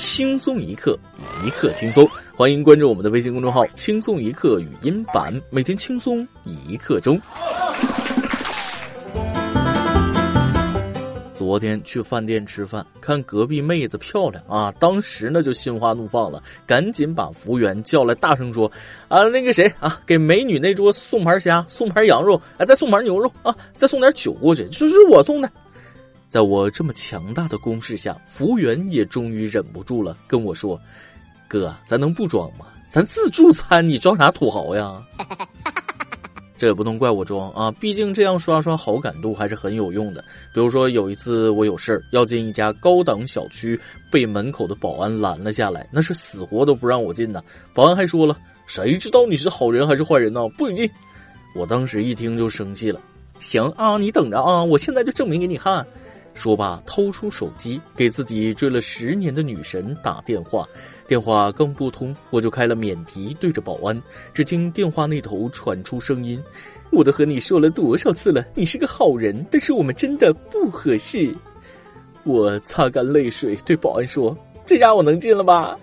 轻松一刻，一刻轻松。欢迎关注我们的微信公众号“轻松一刻语音版”，每天轻松一刻钟。昨天去饭店吃饭，看隔壁妹子漂亮啊，当时呢就心花怒放了，赶紧把服务员叫来，大声说：“啊，那个谁啊，给美女那桌送盘虾，送盘羊肉，哎，再送盘牛肉啊，再送点酒过去，就是我送的。”在我这么强大的攻势下，服务员也终于忍不住了，跟我说：“哥，咱能不装吗？咱自助餐，你装啥土豪呀？” 这也不能怪我装啊，毕竟这样刷刷好感度还是很有用的。比如说有一次我有事儿要进一家高档小区，被门口的保安拦了下来，那是死活都不让我进呢。保安还说了：“谁知道你是好人还是坏人呢？不许进！”我当时一听就生气了。行啊，你等着啊，我现在就证明给你看。说罢，掏出手机给自己追了十年的女神打电话。电话刚拨通，我就开了免提，对着保安。只听电话那头传出声音：“我都和你说了多少次了，你是个好人，但是我们真的不合适。”我擦干泪水，对保安说：“这下我能进了吧？”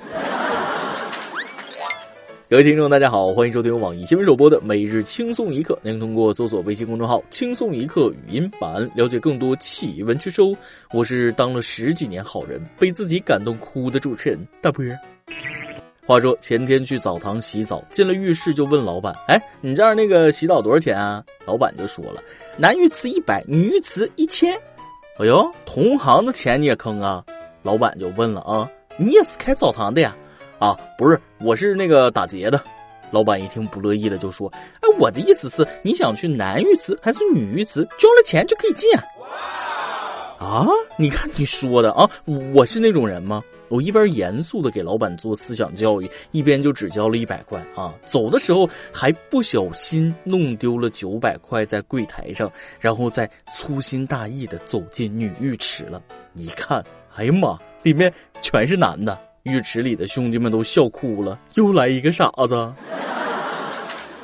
各位听众，大家好，欢迎收听网易新闻首播的《每日轻松一刻》。您通过搜索微信公众号“轻松一刻”语音版了解更多奇闻趣事。我是当了十几年好人，被自己感动哭的主持人大波。话说前天去澡堂洗澡，进了浴室就问老板：“哎，你这儿那个洗澡多少钱啊？”老板就说了：“男浴池一百，女浴池一千。”哎呦，同行的钱你也坑啊？老板就问了：“啊，你也是开澡堂的呀？”啊，不是，我是那个打劫的。老板一听不乐意了就说：“哎，我的意思是，你想去男浴池还是女浴池？交了钱就可以进啊！”啊，你看你说的啊，我是那种人吗？我一边严肃的给老板做思想教育，一边就只交了一百块啊。走的时候还不小心弄丢了九百块在柜台上，然后再粗心大意的走进女浴池了。一看，哎呀妈，里面全是男的。浴池里的兄弟们都笑哭了，又来一个傻子。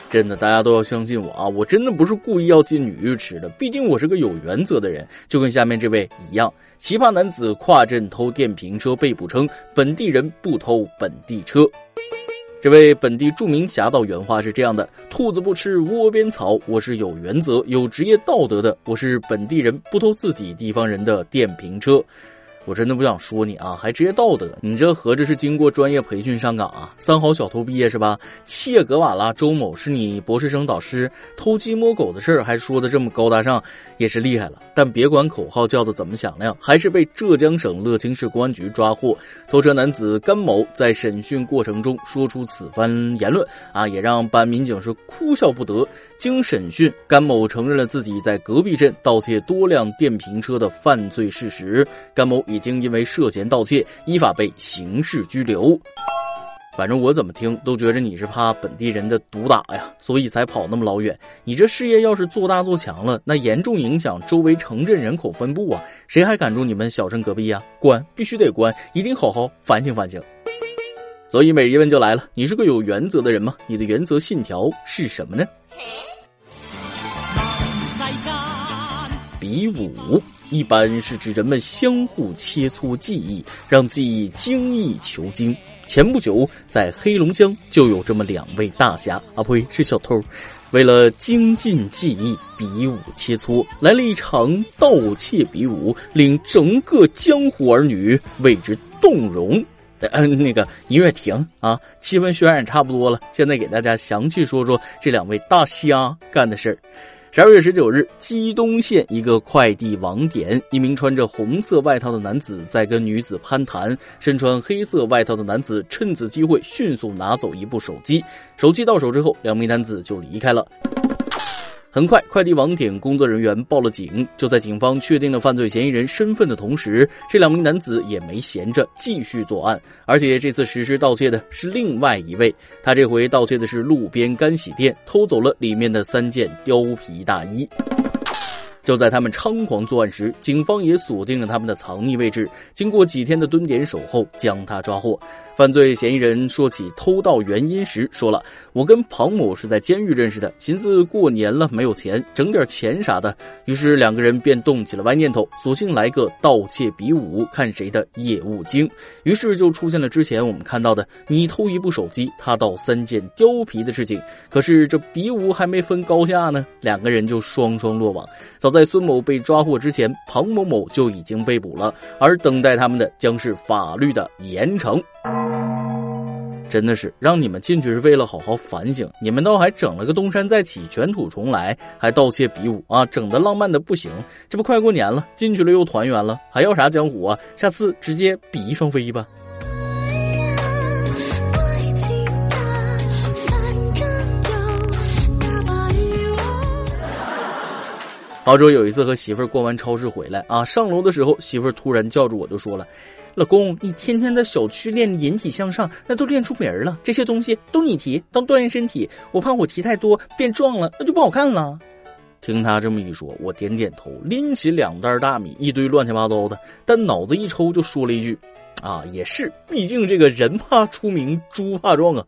真的，大家都要相信我啊！我真的不是故意要进女浴池的，毕竟我是个有原则的人，就跟下面这位一样。奇葩男子跨镇偷电瓶车被捕称，本地人不偷本地车。这位本地著名侠盗原话是这样的：兔子不吃窝边草，我是有原则、有职业道德的，我是本地人，不偷自己地方人的电瓶车。我真的不想说你啊，还职业道德？你这合着是经过专业培训上岗啊？三好小偷毕业是吧？切格瓦拉周某是你博士生导师，偷鸡摸狗的事儿还说的这么高大上，也是厉害了。但别管口号叫的怎么响亮，还是被浙江省乐清市公安局抓获。偷车男子甘某在审讯过程中说出此番言论啊，也让办案民警是哭笑不得。经审讯，甘某承认了自己在隔壁镇盗窃多辆电瓶车的犯罪事实。甘某已经因为涉嫌盗窃，依法被刑事拘留。反正我怎么听都觉着你是怕本地人的毒打呀，所以才跑那么老远。你这事业要是做大做强了，那严重影响周围城镇人口分布啊，谁还敢住你们小镇隔壁呀？关必须得关，一定好好反省反省。所以每日一问就来了，你是个有原则的人吗？你的原则信条是什么呢？比武一般是指人们相互切磋技艺，让技艺精益求精。前不久，在黑龙江就有这么两位大侠啊，呸，是小偷，为了精进技艺，比武切磋，来了一场盗窃比武，令整个江湖儿女为之动容。嗯，那个音乐停啊，气氛渲染差不多了，现在给大家详细说说这两位大虾干的事儿。十二月十九日，鸡东县一个快递网点，一名穿着红色外套的男子在跟女子攀谈，身穿黑色外套的男子趁此机会迅速拿走一部手机，手机到手之后，两名男子就离开了。很快，快递网点工作人员报了警。就在警方确定了犯罪嫌疑人身份的同时，这两名男子也没闲着，继续作案。而且这次实施盗窃的是另外一位，他这回盗窃的是路边干洗店，偷走了里面的三件貂皮大衣。就在他们猖狂作案时，警方也锁定了他们的藏匿位置。经过几天的蹲点守候，将他抓获。犯罪嫌疑人说起偷盗原因时，说了：“我跟庞某是在监狱认识的，寻思过年了没有钱，整点钱啥的。于是两个人便动起了歪念头，索性来个盗窃比武，看谁的业务精。于是就出现了之前我们看到的你偷一部手机，他盗三件貂皮的事情。可是这比武还没分高下呢，两个人就双双落网。早在孙某被抓获之前，庞某某就已经被捕了，而等待他们的将是法律的严惩。”真的是让你们进去是为了好好反省，你们倒还整了个东山再起、卷土重来，还盗窃比武啊，整的浪漫的不行。这不快过年了，进去了又团圆了，还要啥江湖啊？下次直接比翼双飞吧。杭州有一次和媳妇儿逛完超市回来啊，上楼的时候，媳妇儿突然叫住我，就说了。老公，你天天在小区练引体向上，那都练出名了。这些东西都你提，当锻炼身体。我怕我提太多变壮了，那就不好看了。听他这么一说，我点点头，拎起两袋大米，一堆乱七八糟的，但脑子一抽就说了一句：“啊，也是，毕竟这个人怕出名，猪怕壮啊。”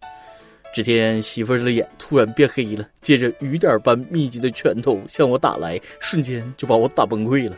这天媳妇儿的眼突然变黑了，接着雨点般密集的拳头向我打来，瞬间就把我打崩溃了。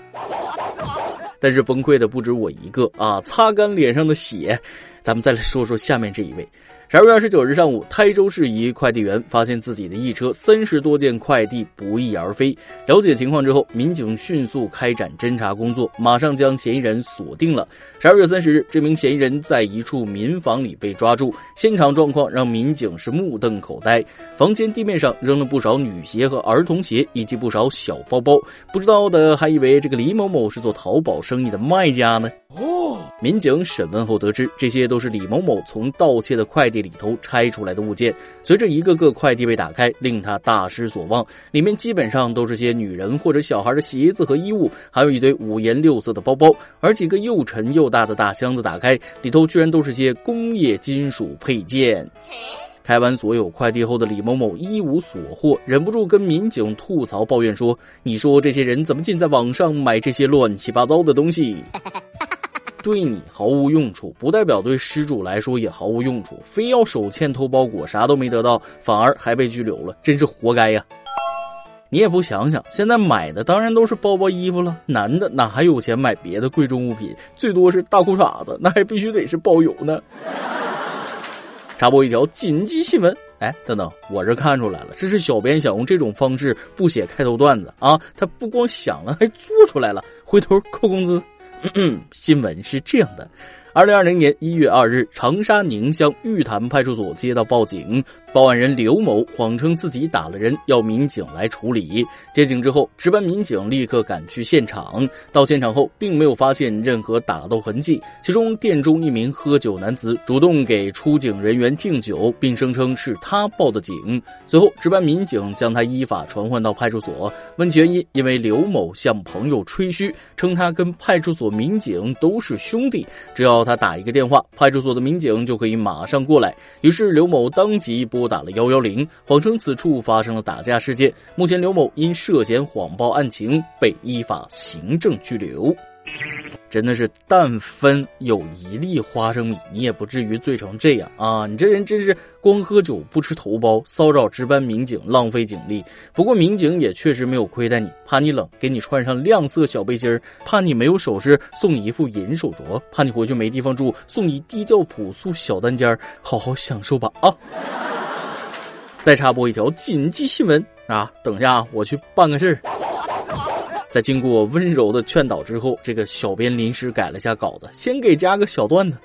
但是崩溃的不止我一个啊！擦干脸上的血，咱们再来说说下面这一位。十二月二十九日上午，台州市一快递员发现自己的一车三十多件快递不翼而飞。了解情况之后，民警迅速开展侦查工作，马上将嫌疑人锁定了。十二月三十日，这名嫌疑人在一处民房里被抓住，现场状况让民警是目瞪口呆。房间地面上扔了不少女鞋和儿童鞋，以及不少小包包。不知道的还以为这个李某某是做淘宝生意的卖家呢。哦民警审问后得知，这些都是李某某从盗窃的快递里头拆出来的物件。随着一个个快递被打开，令他大失所望，里面基本上都是些女人或者小孩的鞋子和衣物，还有一堆五颜六色的包包。而几个又沉又大的大箱子打开，里头居然都是些工业金属配件。开完所有快递后的李某某一无所获，忍不住跟民警吐槽抱怨说：“你说这些人怎么尽在网上买这些乱七八糟的东西？” 对你毫无用处，不代表对失主来说也毫无用处。非要手欠偷包裹，啥都没得到，反而还被拘留了，真是活该呀！你也不想想，现在买的当然都是包包、衣服了，男的哪还有钱买别的贵重物品？最多是大裤衩子，那还必须得是包邮呢。插播一条紧急新闻，哎，等等，我这看出来了，这是小编想用这种方式不写开头段子啊，他不光想了，还做出来了，回头扣工资。新闻是这样的。二零二零年一月二日，长沙宁乡玉潭派出所接到报警，报案人刘某谎称自己打了人，要民警来处理。接警之后，值班民警立刻赶去现场。到现场后，并没有发现任何打斗痕迹。其中，店中一名喝酒男子主动给出警人员敬酒，并声称是他报的警。随后，值班民警将他依法传唤到派出所，问其原因。因为刘某向朋友吹嘘，称他跟派出所民警都是兄弟，只要。他打一个电话，派出所的民警就可以马上过来。于是刘某当即拨打了幺幺零，谎称此处发生了打架事件。目前刘某因涉嫌谎报案情，被依法行政拘留。真的是，但分有一粒花生米，你也不至于醉成这样啊！你这人真是光喝酒不吃头孢，骚扰值班民警，浪费警力。不过民警也确实没有亏待你，怕你冷，给你穿上亮色小背心儿；怕你没有首饰，送你一副银手镯；怕你回去没地方住，送你低调朴素小单间儿，好好享受吧啊！再插播一条紧急新闻啊！等下我去办个事儿。在经过温柔的劝导之后，这个小编临时改了下稿子，先给加个小段子。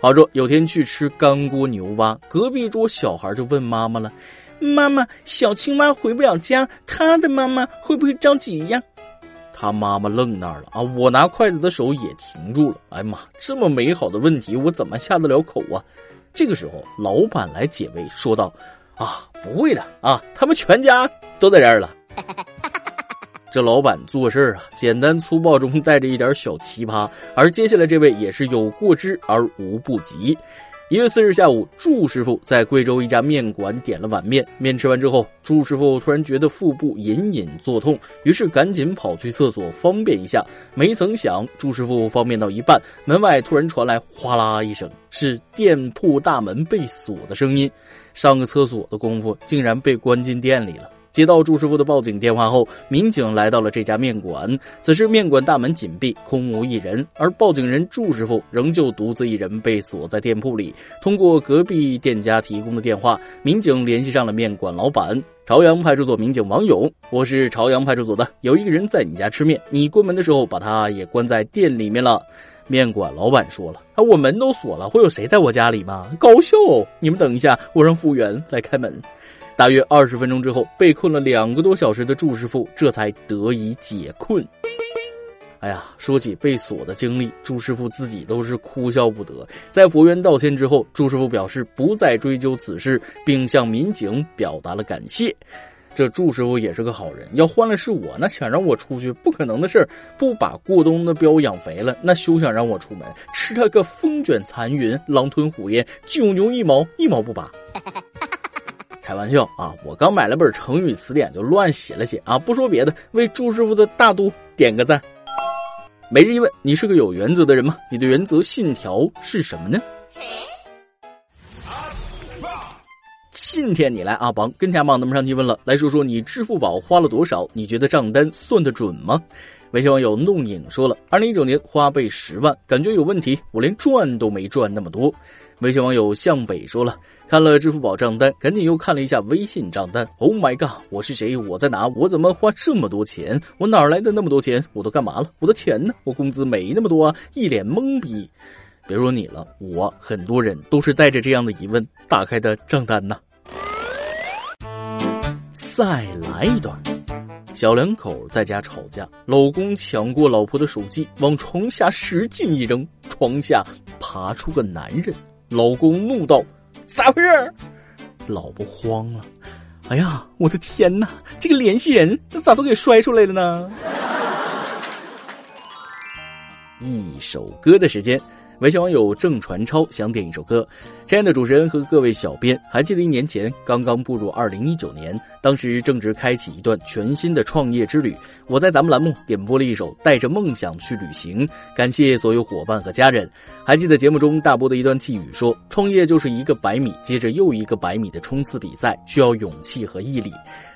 好说有天去吃干锅牛蛙，隔壁桌小孩就问妈妈了：“妈妈，小青蛙回不了家，他的妈妈会不会着急呀？”他妈妈愣那儿了啊！我拿筷子的手也停住了。哎呀妈，这么美好的问题，我怎么下得了口啊？这个时候，老板来解围，说道：“啊，不会的啊，他们全家都在这儿了。”这老板做事儿啊，简单粗暴中带着一点小奇葩，而接下来这位也是有过之而无不及。一月四日下午，祝师傅在贵州一家面馆点了碗面，面吃完之后，祝师傅突然觉得腹部隐隐作痛，于是赶紧跑去厕所方便一下。没曾想，祝师傅方便到一半，门外突然传来哗啦一声，是店铺大门被锁的声音。上个厕所的功夫，竟然被关进店里了。接到朱师傅的报警电话后，民警来到了这家面馆。此时面馆大门紧闭，空无一人，而报警人祝师傅仍旧独自一人被锁在店铺里。通过隔壁店家提供的电话，民警联系上了面馆老板朝阳派出所民警王勇：“我是朝阳派出所的，有一个人在你家吃面，你关门的时候把他也关在店里面了。”面馆老板说了：“啊，我门都锁了，会有谁在我家里吗？搞笑！你们等一下，我让服务员来开门。”大约二十分钟之后，被困了两个多小时的祝师傅这才得以解困。哎呀，说起被锁的经历，祝师傅自己都是哭笑不得。在服务员道歉之后，祝师傅表示不再追究此事，并向民警表达了感谢。这祝师傅也是个好人，要换了是我，那想让我出去不可能的事儿。不把过冬的膘养肥了，那休想让我出门。吃他个风卷残云，狼吞虎咽，九牛一毛，一毛不拔。开玩笑啊！我刚买了本成语词典，就乱写了写啊！不说别的，为朱师傅的大度点个赞。每日一问：你是个有原则的人吗？你的原则信条是什么呢？今天你来阿邦跟天榜那么上提问了，来说说你支付宝花了多少？你觉得账单算得准吗？微信网友弄影说了：二零一九年花呗十万，感觉有问题，我连赚都没赚那么多。微信网友向北说了，看了支付宝账单，赶紧又看了一下微信账单。Oh my god，我是谁？我在哪？我怎么花这么多钱？我哪来的那么多钱？我都干嘛了？我的钱呢？我工资没那么多啊！一脸懵逼。别说你了，我很多人都是带着这样的疑问打开的账单呐。再来一段，小两口在家吵架，老公抢过老婆的手机，往床下使劲一扔，床下爬出个男人。老公怒道：“咋回事？”老婆慌了：“哎呀，我的天哪！这个联系人咋都给摔出来了呢？”一首歌的时间。微信网友郑传超想点一首歌，亲爱的主持人和各位小编，还记得一年前刚刚步入二零一九年，当时正值开启一段全新的创业之旅，我在咱们栏目点播了一首《带着梦想去旅行》，感谢所有伙伴和家人。还记得节目中大波的一段寄语说：“创业就是一个百米接着又一个百米的冲刺比赛，需要勇气和毅力。”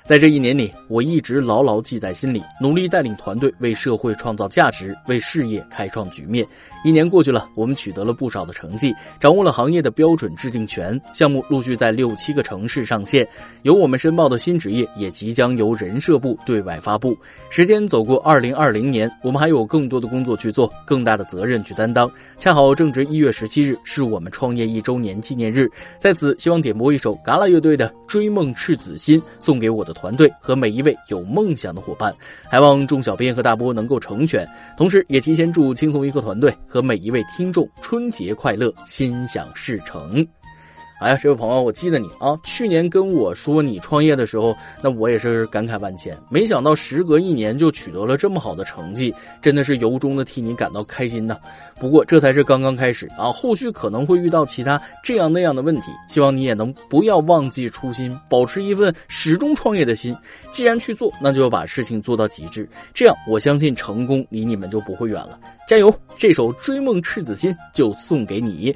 在这一年里，我一直牢牢记在心里，努力带领团队为社会创造价值，为事业开创局面。一年过去了，我们取得了不少的成绩，掌握了行业的标准制定权，项目陆续在六七个城市上线。由我们申报的新职业也即将由人社部对外发布。时间走过二零二零年，我们还有更多的工作去做，更大的责任去担当。恰好正值一月十七日，是我们创业一周年纪念日，在此希望点播一首嘎啦乐队的《追梦赤子心》，送给我的。团队和每一位有梦想的伙伴，还望众小编和大波能够成全。同时，也提前祝轻松一刻团队和每一位听众春节快乐，心想事成。哎呀，这位朋友，我记得你啊，去年跟我说你创业的时候，那我也是感慨万千。没想到时隔一年就取得了这么好的成绩，真的是由衷的替你感到开心呐。不过这才是刚刚开始啊，后续可能会遇到其他这样那样的问题。希望你也能不要忘记初心，保持一份始终创业的心。既然去做，那就要把事情做到极致。这样，我相信成功离你们就不会远了。加油！这首《追梦赤子心》就送给你。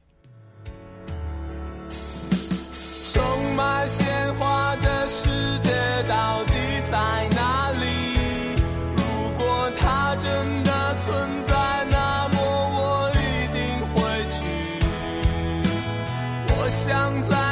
想在。